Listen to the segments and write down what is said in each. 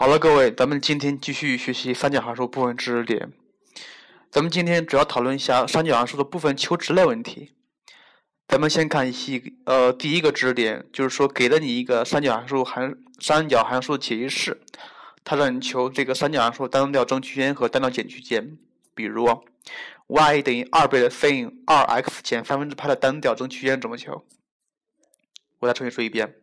好了，各位，咱们今天继续学习三角函数部分知识点。咱们今天主要讨论一下三角函数的部分求值类问题。咱们先看一呃第一个知识点，就是说给了你一个三角函数函三角函数解析式，它让你求这个三角函数单调正区间和单调减区间。比如，y 等于二倍的 sin 二 x 减三分之派的单调正区间怎么求？我再重新说一遍。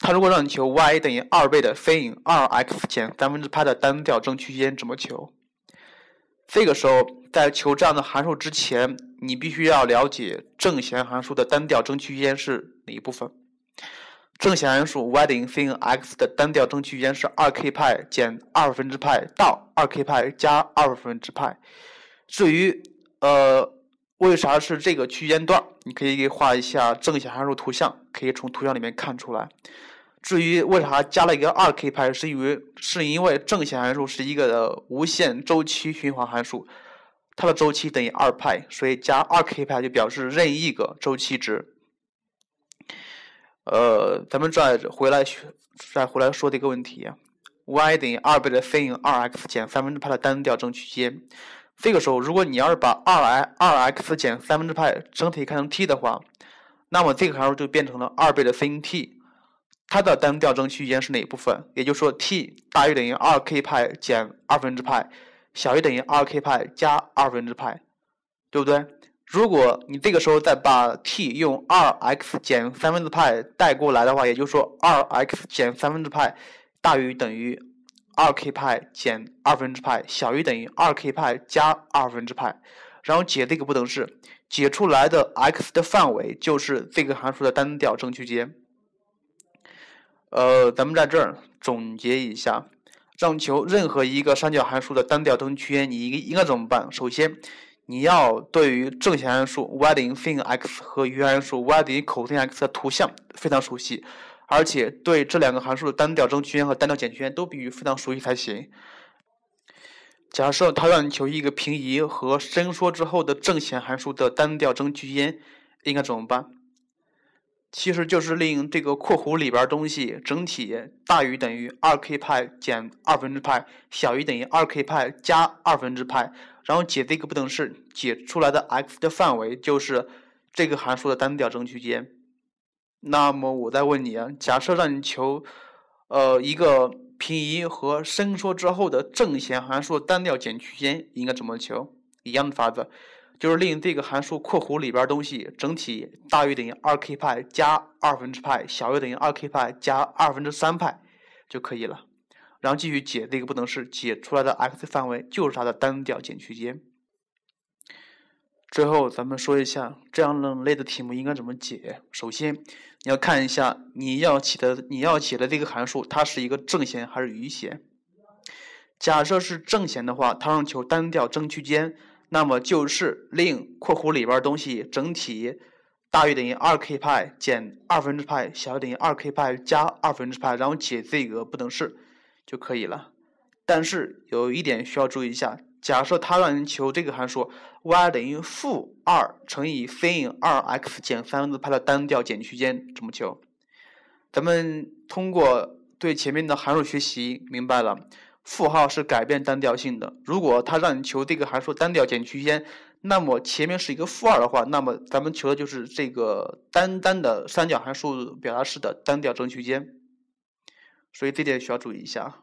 它如果让你求 y 等于二倍的 sin 二 x 减三分之派的单调正区间怎么求？这个时候，在求这样的函数之前，你必须要了解正弦函数的单调正区间是哪一部分。正弦函数 y 等于 sin x 的单调正区间是二 k 派减二分之派到二 k 派加二分之派。至于呃为啥是这个区间段，你可以给画一下正弦函数图像，可以从图像里面看出来。至于为啥加了一个二 k 派，是因为是因为正弦函数是一个无限周期循环函数，它的周期等于二派，所以加二 k 派就表示任意一个周期值。呃，咱们再回来再回来说这个问题，y 等于二倍的 sin 二 x 减三分之派的单调正区间。这个时候，如果你要是把二 i 二 x 减三分之派整体看成 t 的话，那么这个函数就变成了二倍的 sin t。它的单调正区间是哪一部分？也就是说，t 大于等于二 k 派减二分之派，小于等于二 k 派加二分之派，对不对？如果你这个时候再把 t 用二 x 减三分之派带过来的话，也就是说，二 x 减三分之派大于等于二 k 派减二分之派，小于等于二 k 派加二分之派，然后解这个不等式，解出来的 x 的范围就是这个函数的单调正区间。呃，咱们在这儿总结一下，让求任何一个三角函数的单调正区间，你应应该怎么办？首先，你要对于正弦函数 y 等于 sin x 和余函数 y 等于 cos x 的图像非常熟悉，而且对这两个函数的单调增区间和单调减区间都必须非常熟悉才行。假设它让你求一个平移和伸缩之后的正弦函数的单调增区间，应该怎么办？其实就是令这个括弧里边东西整体大于等于二 k 派减二分之派，小于等于二 k 派加二分之派，然后解这个不等式，解出来的 x 的范围就是这个函数的单调增区间。那么我再问你啊，假设让你求，呃，一个平移和伸缩之后的正弦函数单调减区间，应该怎么求？一样的法子。就是令这个函数括弧里边东西整体大于等于二 k 派加二分之派，小于等于二 k 派加二分之三派就可以了。然后继续解这个不等式，解出来的 x 范围就是它的单调减区间。最后咱们说一下这样类的题目应该怎么解。首先你要看一下你要起的你要解的这个函数，它是一个正弦还是余弦。假设是正弦的话，它让求单调正区间。那么就是令括弧里边东西整体大于等于二 k 派减二分之派，小于等于二 k 派加二分之派，然后解这个不等式就可以了。但是有一点需要注意一下，假设它让你求这个函数 y 等于负二乘以 sin 二 x 减三分之派的单调减区间，怎么求？咱们通过对前面的函数学习明白了。负号是改变单调性的。如果它让你求这个函数单调减区间，那么前面是一个负二的话，那么咱们求的就是这个单单的三角函数表达式的单调正区间。所以这点需要注意一下。